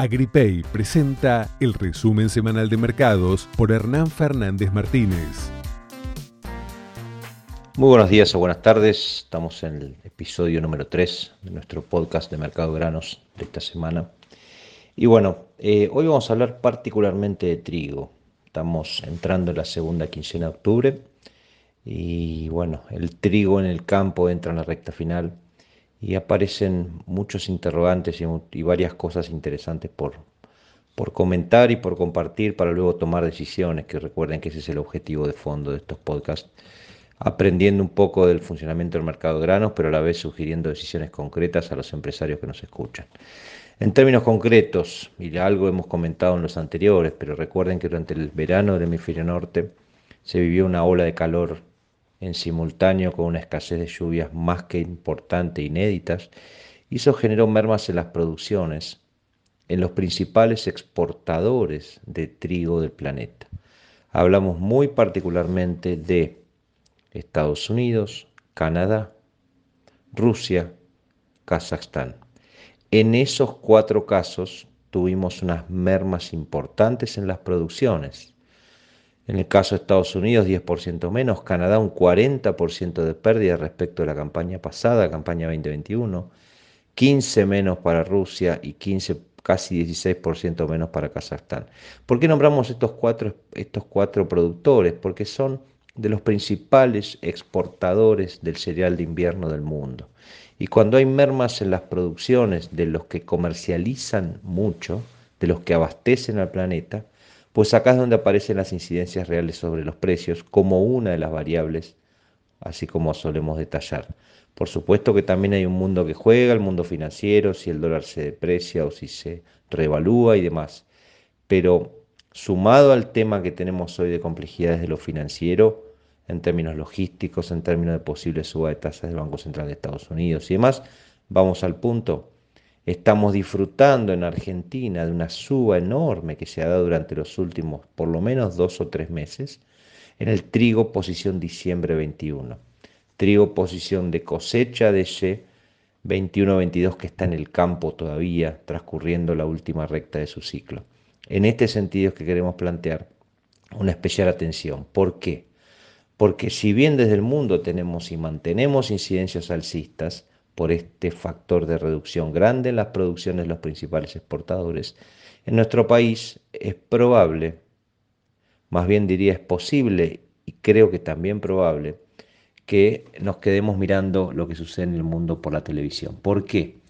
Agripay presenta el resumen semanal de mercados por Hernán Fernández Martínez. Muy buenos días o buenas tardes. Estamos en el episodio número 3 de nuestro podcast de Mercado Granos de esta semana. Y bueno, eh, hoy vamos a hablar particularmente de trigo. Estamos entrando en la segunda quincena de octubre y bueno, el trigo en el campo entra en la recta final y aparecen muchos interrogantes y, varias cosas interesantes por, por comentar y por compartir para luego tomar decisiones, que recuerden que ese es el objetivo de fondo de estos podcasts, aprendiendo un poco del funcionamiento del mercado de granos, pero a la vez sugiriendo decisiones concretas a los empresarios que nos escuchan. En términos concretos, y algo hemos comentado en los anteriores, pero recuerden que durante el verano del hemisferio norte se vivió una ola de calor en simultáneo con una escasez de lluvias más que importante e inéditas, eso generó mermas en las producciones en los principales exportadores de trigo del planeta. Hablamos muy particularmente de Estados Unidos, Canadá, Rusia, Kazajstán. En esos cuatro casos tuvimos unas mermas importantes en las producciones en el caso de Estados Unidos, 10% menos. Canadá, un 40% de pérdida respecto a la campaña pasada, campaña 2021. 15 menos para Rusia y 15, casi 16% menos para Kazajstán. ¿Por qué nombramos estos cuatro, estos cuatro productores? Porque son de los principales exportadores del cereal de invierno del mundo. Y cuando hay mermas en las producciones de los que comercializan mucho, de los que abastecen al planeta, pues acá es donde aparecen las incidencias reales sobre los precios como una de las variables, así como solemos detallar. Por supuesto que también hay un mundo que juega, el mundo financiero, si el dólar se deprecia o si se revalúa y demás. Pero sumado al tema que tenemos hoy de complejidades de lo financiero, en términos logísticos, en términos de posible suba de tasas del Banco Central de Estados Unidos y demás, vamos al punto. Estamos disfrutando en Argentina de una suba enorme que se ha dado durante los últimos por lo menos dos o tres meses en el trigo posición diciembre 21. Trigo posición de cosecha de Y 21-22 que está en el campo todavía transcurriendo la última recta de su ciclo. En este sentido es que queremos plantear una especial atención. ¿Por qué? Porque si bien desde el mundo tenemos y mantenemos incidencias alcistas, por este factor de reducción grande en las producciones de los principales exportadores. En nuestro país es probable, más bien diría es posible y creo que también probable, que nos quedemos mirando lo que sucede en el mundo por la televisión. ¿Por qué?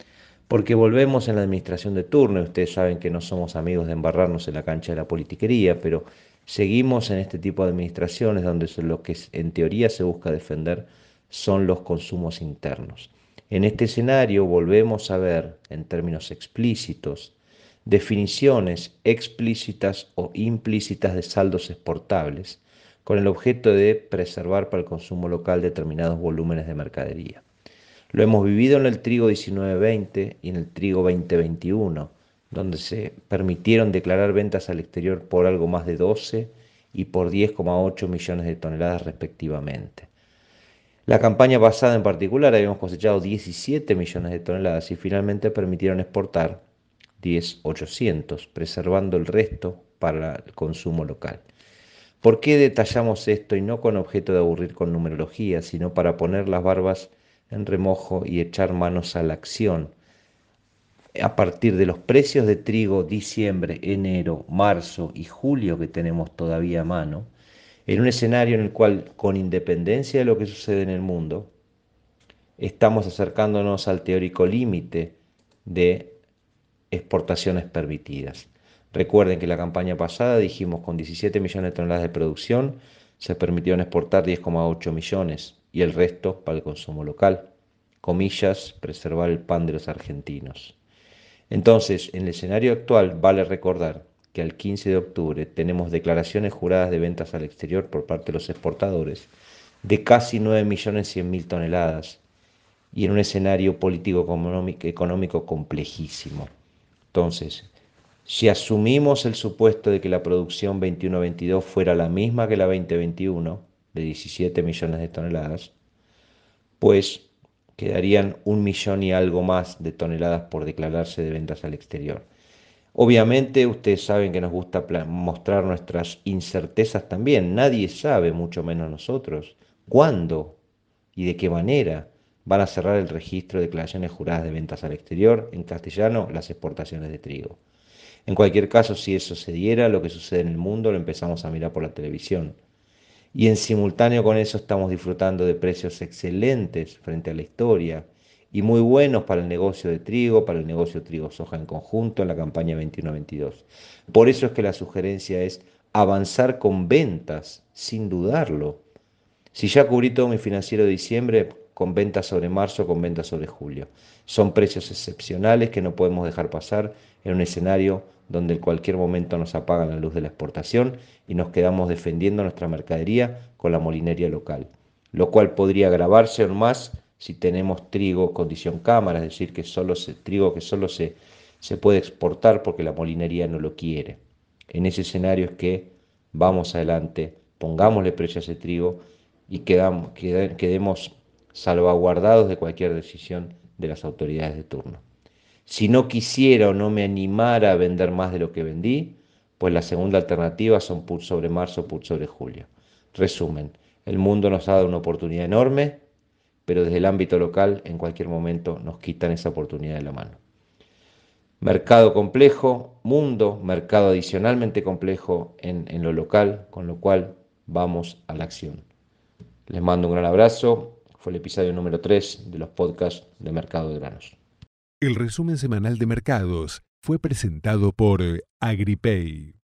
Porque volvemos en la administración de turno, ustedes saben que no somos amigos de embarrarnos en la cancha de la politiquería, pero seguimos en este tipo de administraciones donde lo que en teoría se busca defender son los consumos internos. En este escenario volvemos a ver, en términos explícitos, definiciones explícitas o implícitas de saldos exportables, con el objeto de preservar para el consumo local determinados volúmenes de mercadería. Lo hemos vivido en el trigo 19-20 y en el trigo 2021, donde se permitieron declarar ventas al exterior por algo más de 12 y por 10,8 millones de toneladas respectivamente. La campaña pasada en particular habíamos cosechado 17 millones de toneladas y finalmente permitieron exportar 10.800, preservando el resto para el consumo local. ¿Por qué detallamos esto y no con objeto de aburrir con numerología, sino para poner las barbas en remojo y echar manos a la acción? A partir de los precios de trigo diciembre, enero, marzo y julio que tenemos todavía a mano, en un escenario en el cual, con independencia de lo que sucede en el mundo, estamos acercándonos al teórico límite de exportaciones permitidas. Recuerden que la campaña pasada dijimos con 17 millones de toneladas de producción se permitieron exportar 10,8 millones y el resto para el consumo local. Comillas, preservar el pan de los argentinos. Entonces, en el escenario actual vale recordar que al 15 de octubre tenemos declaraciones juradas de ventas al exterior por parte de los exportadores de casi 9.100.000 toneladas y en un escenario político económico complejísimo. Entonces, si asumimos el supuesto de que la producción 21-22 fuera la misma que la 2021, de 17 millones de toneladas, pues quedarían un millón y algo más de toneladas por declararse de ventas al exterior. Obviamente ustedes saben que nos gusta mostrar nuestras incertezas también. Nadie sabe, mucho menos nosotros, cuándo y de qué manera van a cerrar el registro de declaraciones juradas de ventas al exterior, en castellano, las exportaciones de trigo. En cualquier caso, si eso se diera, lo que sucede en el mundo lo empezamos a mirar por la televisión. Y en simultáneo con eso estamos disfrutando de precios excelentes frente a la historia y muy buenos para el negocio de trigo, para el negocio trigo-soja en conjunto en la campaña 21-22. Por eso es que la sugerencia es avanzar con ventas, sin dudarlo. Si ya cubrí todo mi financiero de diciembre, con ventas sobre marzo, con ventas sobre julio. Son precios excepcionales que no podemos dejar pasar en un escenario donde en cualquier momento nos apagan la luz de la exportación y nos quedamos defendiendo nuestra mercadería con la molinería local, lo cual podría agravarse aún más si tenemos trigo condición cámara, es decir, que solo se, trigo que solo se, se puede exportar porque la molinería no lo quiere. En ese escenario es que vamos adelante, pongámosle precio a ese trigo y quedamos, quedemos salvaguardados de cualquier decisión de las autoridades de turno. Si no quisiera o no me animara a vender más de lo que vendí, pues la segunda alternativa son put sobre marzo, put sobre julio. Resumen, el mundo nos ha dado una oportunidad enorme, pero desde el ámbito local en cualquier momento nos quitan esa oportunidad de la mano. Mercado complejo, mundo, mercado adicionalmente complejo en, en lo local, con lo cual vamos a la acción. Les mando un gran abrazo. Fue el episodio número 3 de los podcasts de Mercado de Granos. El resumen semanal de mercados fue presentado por AgriPay.